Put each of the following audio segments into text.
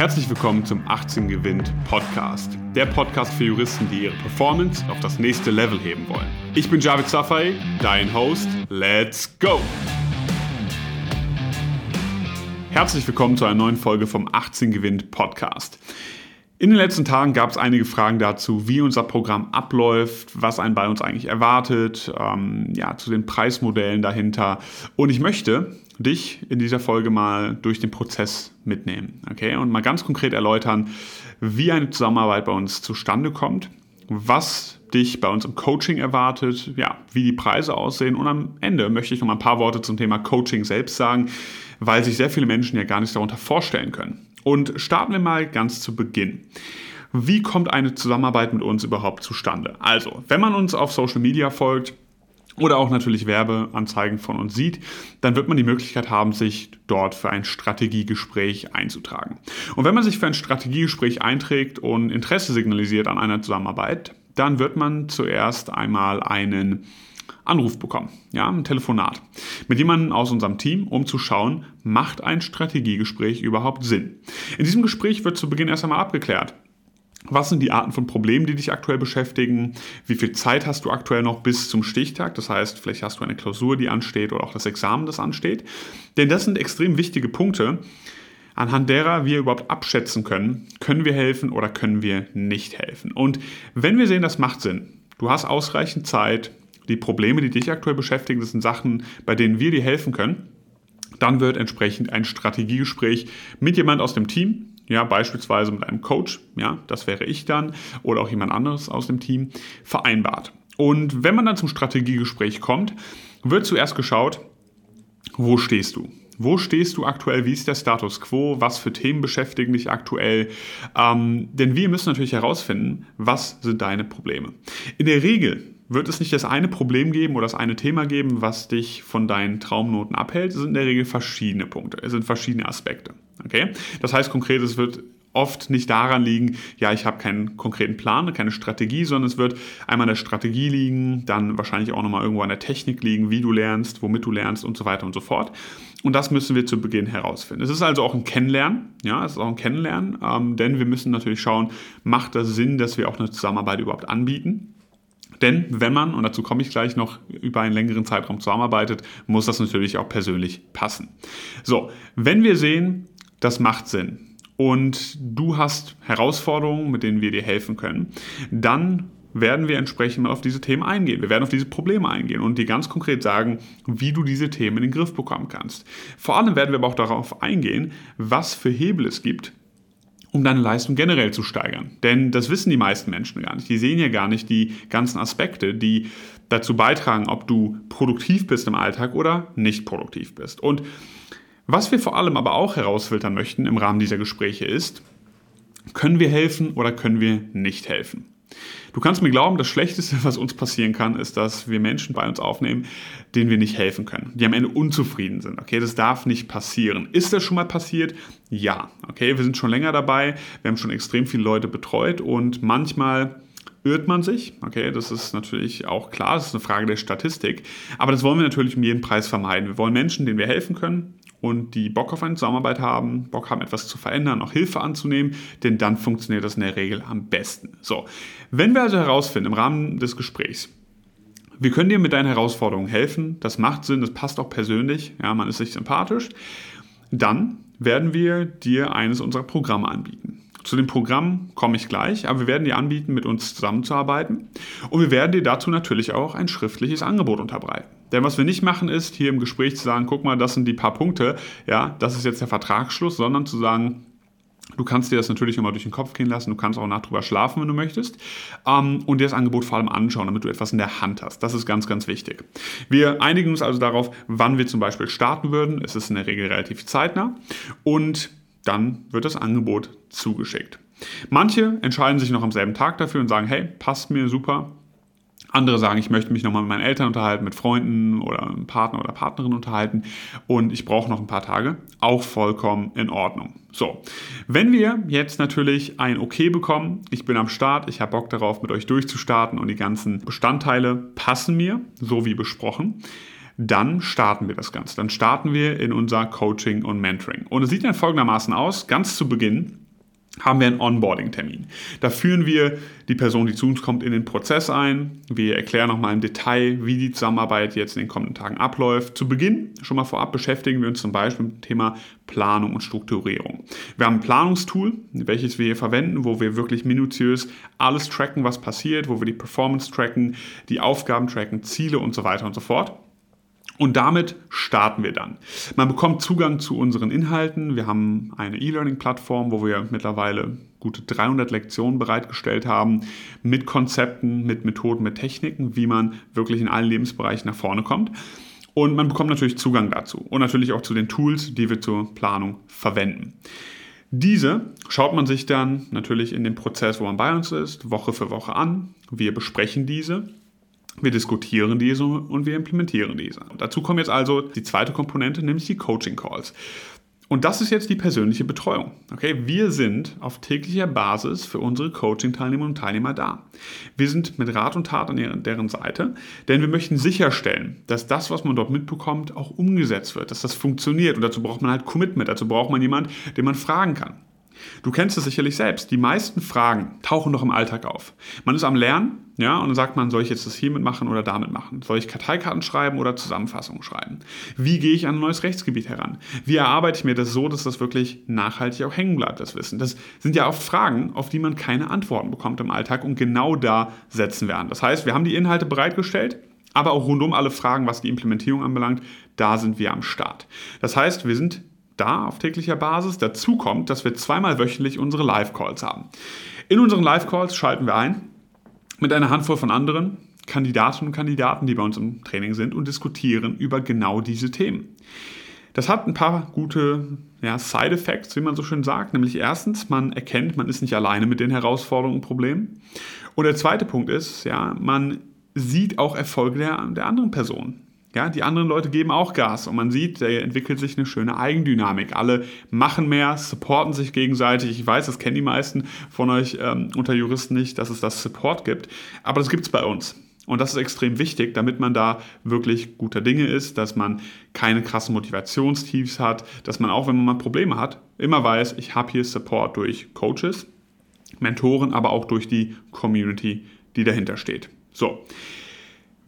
Herzlich willkommen zum 18 Gewinnt Podcast. Der Podcast für Juristen, die ihre Performance auf das nächste Level heben wollen. Ich bin Javid Safai, dein Host. Let's go! Herzlich willkommen zu einer neuen Folge vom 18 Gewinnt Podcast. In den letzten Tagen gab es einige Fragen dazu, wie unser Programm abläuft, was einen bei uns eigentlich erwartet, ähm, ja, zu den Preismodellen dahinter. Und ich möchte dich in dieser Folge mal durch den Prozess mitnehmen, okay? Und mal ganz konkret erläutern, wie eine Zusammenarbeit bei uns zustande kommt, was dich bei uns im Coaching erwartet, ja, wie die Preise aussehen und am Ende möchte ich noch mal ein paar Worte zum Thema Coaching selbst sagen, weil sich sehr viele Menschen ja gar nicht darunter vorstellen können. Und starten wir mal ganz zu Beginn. Wie kommt eine Zusammenarbeit mit uns überhaupt zustande? Also, wenn man uns auf Social Media folgt, oder auch natürlich Werbeanzeigen von uns sieht, dann wird man die Möglichkeit haben, sich dort für ein Strategiegespräch einzutragen. Und wenn man sich für ein Strategiegespräch einträgt und Interesse signalisiert an einer Zusammenarbeit, dann wird man zuerst einmal einen Anruf bekommen, ja, ein Telefonat mit jemandem aus unserem Team, um zu schauen, macht ein Strategiegespräch überhaupt Sinn. In diesem Gespräch wird zu Beginn erst einmal abgeklärt, was sind die Arten von Problemen, die dich aktuell beschäftigen? Wie viel Zeit hast du aktuell noch bis zum Stichtag? Das heißt, vielleicht hast du eine Klausur, die ansteht oder auch das Examen, das ansteht. Denn das sind extrem wichtige Punkte, anhand derer wir überhaupt abschätzen können, können wir helfen oder können wir nicht helfen. Und wenn wir sehen, das macht Sinn, du hast ausreichend Zeit, die Probleme, die dich aktuell beschäftigen, das sind Sachen, bei denen wir dir helfen können. Dann wird entsprechend ein Strategiegespräch mit jemand aus dem Team, ja, beispielsweise mit einem Coach, ja, das wäre ich dann, oder auch jemand anderes aus dem Team, vereinbart. Und wenn man dann zum Strategiegespräch kommt, wird zuerst geschaut, wo stehst du? Wo stehst du aktuell? Wie ist der Status quo? Was für Themen beschäftigen dich aktuell? Ähm, denn wir müssen natürlich herausfinden, was sind deine Probleme. In der Regel wird es nicht das eine Problem geben oder das eine Thema geben, was dich von deinen Traumnoten abhält. Es sind in der Regel verschiedene Punkte, es sind verschiedene Aspekte. Okay? Das heißt konkret, es wird oft nicht daran liegen, ja, ich habe keinen konkreten Plan, keine Strategie, sondern es wird einmal an der Strategie liegen, dann wahrscheinlich auch nochmal irgendwo an der Technik liegen, wie du lernst, womit du lernst und so weiter und so fort. Und das müssen wir zu Beginn herausfinden. Es ist also auch ein Kennenlernen, ja, es ist auch ein Kennenlernen, ähm, denn wir müssen natürlich schauen, macht das Sinn, dass wir auch eine Zusammenarbeit überhaupt anbieten? Denn wenn man, und dazu komme ich gleich noch, über einen längeren Zeitraum zusammenarbeitet, muss das natürlich auch persönlich passen. So, wenn wir sehen, das macht Sinn und du hast Herausforderungen, mit denen wir dir helfen können, dann werden wir entsprechend mal auf diese Themen eingehen. Wir werden auf diese Probleme eingehen und dir ganz konkret sagen, wie du diese Themen in den Griff bekommen kannst. Vor allem werden wir aber auch darauf eingehen, was für Hebel es gibt, um deine Leistung generell zu steigern. Denn das wissen die meisten Menschen gar nicht. Die sehen ja gar nicht die ganzen Aspekte, die dazu beitragen, ob du produktiv bist im Alltag oder nicht produktiv bist. Und was wir vor allem aber auch herausfiltern möchten im Rahmen dieser Gespräche ist, können wir helfen oder können wir nicht helfen? Du kannst mir glauben, das Schlechteste, was uns passieren kann, ist, dass wir Menschen bei uns aufnehmen, denen wir nicht helfen können, die am Ende unzufrieden sind. Okay, das darf nicht passieren. Ist das schon mal passiert? Ja. Okay, wir sind schon länger dabei, wir haben schon extrem viele Leute betreut und manchmal irrt man sich. Okay, das ist natürlich auch klar, das ist eine Frage der Statistik. Aber das wollen wir natürlich um jeden Preis vermeiden. Wir wollen Menschen, denen wir helfen können, und die Bock auf eine Zusammenarbeit haben, Bock haben, etwas zu verändern, auch Hilfe anzunehmen, denn dann funktioniert das in der Regel am besten. So, wenn wir also herausfinden im Rahmen des Gesprächs, wir können dir mit deinen Herausforderungen helfen, das macht Sinn, das passt auch persönlich, ja, man ist sich sympathisch, dann werden wir dir eines unserer Programme anbieten. Zu dem Programm komme ich gleich, aber wir werden dir anbieten, mit uns zusammenzuarbeiten und wir werden dir dazu natürlich auch ein schriftliches Angebot unterbreiten. Denn was wir nicht machen ist, hier im Gespräch zu sagen, guck mal, das sind die paar Punkte, ja, das ist jetzt der Vertragsschluss, sondern zu sagen, Du kannst dir das natürlich immer durch den Kopf gehen lassen. Du kannst auch nach drüber schlafen, wenn du möchtest. Ähm, und dir das Angebot vor allem anschauen, damit du etwas in der Hand hast. Das ist ganz, ganz wichtig. Wir einigen uns also darauf, wann wir zum Beispiel starten würden. Es ist in der Regel relativ zeitnah. Und dann wird das Angebot zugeschickt. Manche entscheiden sich noch am selben Tag dafür und sagen, hey, passt mir super. Andere sagen, ich möchte mich nochmal mit meinen Eltern unterhalten, mit Freunden oder einem Partner oder Partnerin unterhalten und ich brauche noch ein paar Tage. Auch vollkommen in Ordnung. So, wenn wir jetzt natürlich ein Okay bekommen, ich bin am Start, ich habe Bock darauf, mit euch durchzustarten und die ganzen Bestandteile passen mir, so wie besprochen, dann starten wir das Ganze. Dann starten wir in unser Coaching und Mentoring. Und es sieht dann folgendermaßen aus, ganz zu Beginn haben wir einen Onboarding-Termin. Da führen wir die Person, die zu uns kommt, in den Prozess ein. Wir erklären nochmal im Detail, wie die Zusammenarbeit jetzt in den kommenden Tagen abläuft. Zu Beginn, schon mal vorab, beschäftigen wir uns zum Beispiel mit dem Thema Planung und Strukturierung. Wir haben ein Planungstool, welches wir hier verwenden, wo wir wirklich minutiös alles tracken, was passiert, wo wir die Performance tracken, die Aufgaben tracken, Ziele und so weiter und so fort. Und damit starten wir dann. Man bekommt Zugang zu unseren Inhalten. Wir haben eine E-Learning-Plattform, wo wir mittlerweile gute 300 Lektionen bereitgestellt haben mit Konzepten, mit Methoden, mit Techniken, wie man wirklich in allen Lebensbereichen nach vorne kommt. Und man bekommt natürlich Zugang dazu und natürlich auch zu den Tools, die wir zur Planung verwenden. Diese schaut man sich dann natürlich in dem Prozess, wo man bei uns ist, Woche für Woche an. Wir besprechen diese wir diskutieren diese und wir implementieren diese. Dazu kommt jetzt also die zweite Komponente, nämlich die Coaching Calls. Und das ist jetzt die persönliche Betreuung. Okay, wir sind auf täglicher Basis für unsere Coaching-Teilnehmerinnen und Teilnehmer da. Wir sind mit Rat und Tat an deren Seite, denn wir möchten sicherstellen, dass das, was man dort mitbekommt, auch umgesetzt wird, dass das funktioniert. Und dazu braucht man halt Commitment, dazu braucht man jemanden, den man fragen kann. Du kennst es sicherlich selbst. Die meisten Fragen tauchen doch im Alltag auf. Man ist am Lernen, ja, und dann sagt man, soll ich jetzt das hiermit machen oder damit machen? Soll ich Karteikarten schreiben oder Zusammenfassungen schreiben? Wie gehe ich an ein neues Rechtsgebiet heran? Wie erarbeite ich mir das so, dass das wirklich nachhaltig auch hängen bleibt, das Wissen? Das sind ja oft Fragen, auf die man keine Antworten bekommt im Alltag und genau da setzen wir an. Das heißt, wir haben die Inhalte bereitgestellt, aber auch rundum alle Fragen, was die Implementierung anbelangt, da sind wir am Start. Das heißt, wir sind da auf täglicher Basis. Dazu kommt, dass wir zweimal wöchentlich unsere Live-Calls haben. In unseren Live-Calls schalten wir ein mit einer Handvoll von anderen Kandidatinnen und Kandidaten, die bei uns im Training sind und diskutieren über genau diese Themen. Das hat ein paar gute ja, Side-Effects, wie man so schön sagt. Nämlich erstens, man erkennt, man ist nicht alleine mit den Herausforderungen und Problemen. Und der zweite Punkt ist, ja, man sieht auch Erfolge der, der anderen Person. Ja, die anderen Leute geben auch Gas und man sieht, da entwickelt sich eine schöne Eigendynamik. Alle machen mehr, supporten sich gegenseitig. Ich weiß, das kennen die meisten von euch ähm, unter Juristen nicht, dass es das Support gibt, aber das gibt es bei uns. Und das ist extrem wichtig, damit man da wirklich guter Dinge ist, dass man keine krassen Motivationstiefs hat, dass man auch, wenn man mal Probleme hat, immer weiß, ich habe hier Support durch Coaches, Mentoren, aber auch durch die Community, die dahinter steht. So.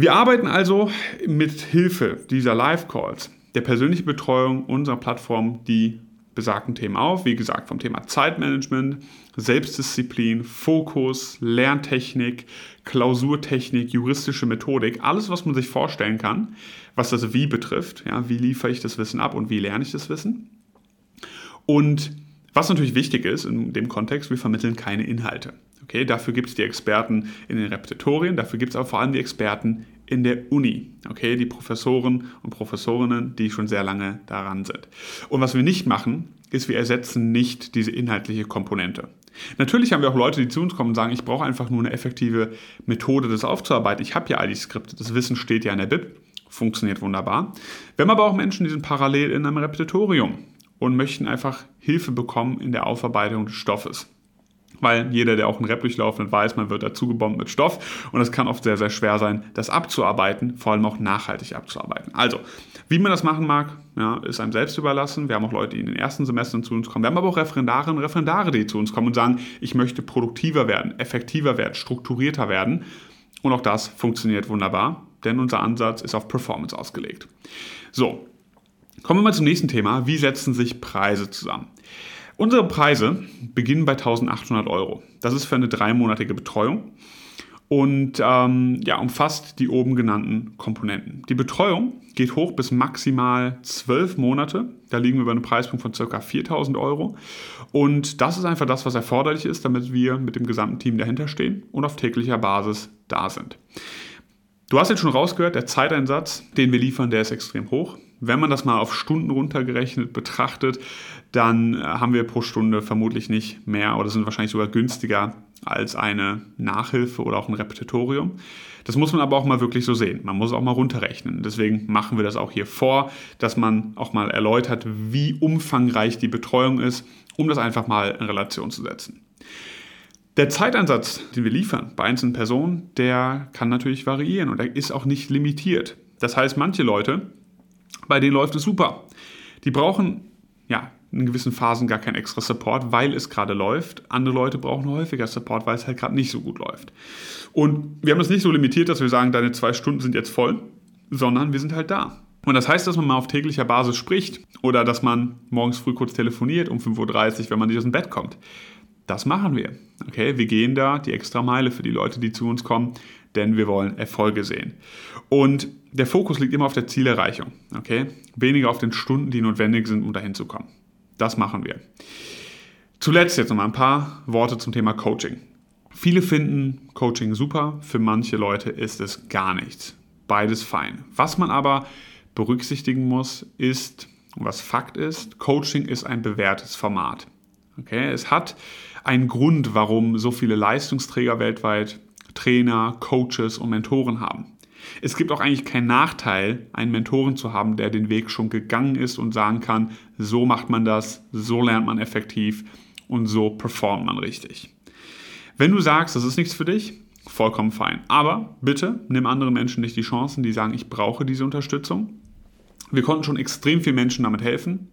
Wir arbeiten also mit Hilfe dieser Live-Calls, der persönlichen Betreuung unserer Plattform die besagten Themen auf. Wie gesagt, vom Thema Zeitmanagement, Selbstdisziplin, Fokus, Lerntechnik, Klausurtechnik, juristische Methodik, alles, was man sich vorstellen kann, was das Wie betrifft. Ja, wie liefere ich das Wissen ab und wie lerne ich das Wissen? Und was natürlich wichtig ist in dem Kontext, wir vermitteln keine Inhalte. Okay, dafür gibt es die Experten in den Repetitorien, dafür gibt es aber vor allem die Experten in der Uni. Okay, die Professoren und Professorinnen, die schon sehr lange daran sind. Und was wir nicht machen, ist, wir ersetzen nicht diese inhaltliche Komponente. Natürlich haben wir auch Leute, die zu uns kommen und sagen, ich brauche einfach nur eine effektive Methode, das aufzuarbeiten. Ich habe ja all die Skripte, das Wissen steht ja in der Bib, funktioniert wunderbar. Wir haben aber auch Menschen, die sind parallel in einem Repetitorium und möchten einfach Hilfe bekommen in der Aufarbeitung des Stoffes weil jeder, der auch einen Rap durchlaufen weiß, man wird dazu gebombt mit Stoff und es kann oft sehr, sehr schwer sein, das abzuarbeiten, vor allem auch nachhaltig abzuarbeiten. Also, wie man das machen mag, ja, ist einem selbst überlassen. Wir haben auch Leute, die in den ersten Semestern zu uns kommen. Wir haben aber auch Referendarinnen und Referendare, die zu uns kommen und sagen, ich möchte produktiver werden, effektiver werden, strukturierter werden. Und auch das funktioniert wunderbar, denn unser Ansatz ist auf Performance ausgelegt. So, kommen wir mal zum nächsten Thema. Wie setzen sich Preise zusammen? Unsere Preise beginnen bei 1800 Euro. Das ist für eine dreimonatige Betreuung und ähm, ja, umfasst die oben genannten Komponenten. Die Betreuung geht hoch bis maximal zwölf Monate. Da liegen wir bei einem Preispunkt von ca. 4000 Euro. Und das ist einfach das, was erforderlich ist, damit wir mit dem gesamten Team dahinter stehen und auf täglicher Basis da sind. Du hast jetzt schon rausgehört, der Zeiteinsatz, den wir liefern, der ist extrem hoch. Wenn man das mal auf Stunden runtergerechnet betrachtet, dann äh, haben wir pro Stunde vermutlich nicht mehr oder sind wahrscheinlich sogar günstiger als eine Nachhilfe oder auch ein Repetitorium. Das muss man aber auch mal wirklich so sehen. Man muss auch mal runterrechnen. Deswegen machen wir das auch hier vor, dass man auch mal erläutert, wie umfangreich die Betreuung ist, um das einfach mal in Relation zu setzen. Der Zeiteinsatz, den wir liefern bei einzelnen Personen, der kann natürlich variieren und er ist auch nicht limitiert. Das heißt, manche Leute, bei denen läuft es super. Die brauchen ja, in gewissen Phasen gar kein extra Support, weil es gerade läuft. Andere Leute brauchen häufiger Support, weil es halt gerade nicht so gut läuft. Und wir haben das nicht so limitiert, dass wir sagen, deine zwei Stunden sind jetzt voll, sondern wir sind halt da. Und das heißt, dass man mal auf täglicher Basis spricht oder dass man morgens früh kurz telefoniert um 5.30 Uhr, wenn man nicht aus dem Bett kommt. Das machen wir. Okay, wir gehen da die extra Meile für die Leute, die zu uns kommen, denn wir wollen Erfolge sehen. Und der Fokus liegt immer auf der Zielerreichung. Okay, weniger auf den Stunden, die notwendig sind, um dahin zu kommen. Das machen wir. Zuletzt jetzt noch mal ein paar Worte zum Thema Coaching. Viele finden Coaching super, für manche Leute ist es gar nichts. Beides fein. Was man aber berücksichtigen muss, ist, was Fakt ist, Coaching ist ein bewährtes Format. Okay? Es hat einen Grund, warum so viele Leistungsträger weltweit Trainer, Coaches und Mentoren haben. Es gibt auch eigentlich keinen Nachteil, einen Mentoren zu haben, der den Weg schon gegangen ist und sagen kann, so macht man das, so lernt man effektiv und so performt man richtig. Wenn du sagst, das ist nichts für dich, vollkommen fein. Aber bitte nimm anderen Menschen nicht die Chancen, die sagen, ich brauche diese Unterstützung. Wir konnten schon extrem vielen Menschen damit helfen.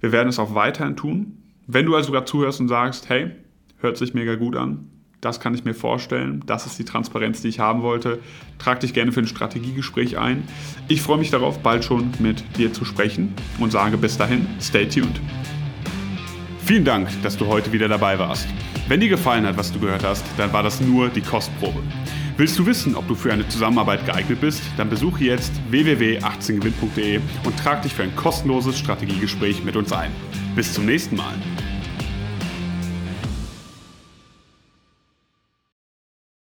Wir werden es auch weiterhin tun. Wenn du also gerade zuhörst und sagst, hey, hört sich mega gut an, das kann ich mir vorstellen, das ist die Transparenz, die ich haben wollte, trag dich gerne für ein Strategiegespräch ein. Ich freue mich darauf, bald schon mit dir zu sprechen und sage bis dahin, stay tuned. Vielen Dank, dass du heute wieder dabei warst. Wenn dir gefallen hat, was du gehört hast, dann war das nur die Kostprobe. Willst du wissen, ob du für eine Zusammenarbeit geeignet bist? Dann besuche jetzt www.18gewinn.de und trag dich für ein kostenloses Strategiegespräch mit uns ein. Bis zum nächsten Mal.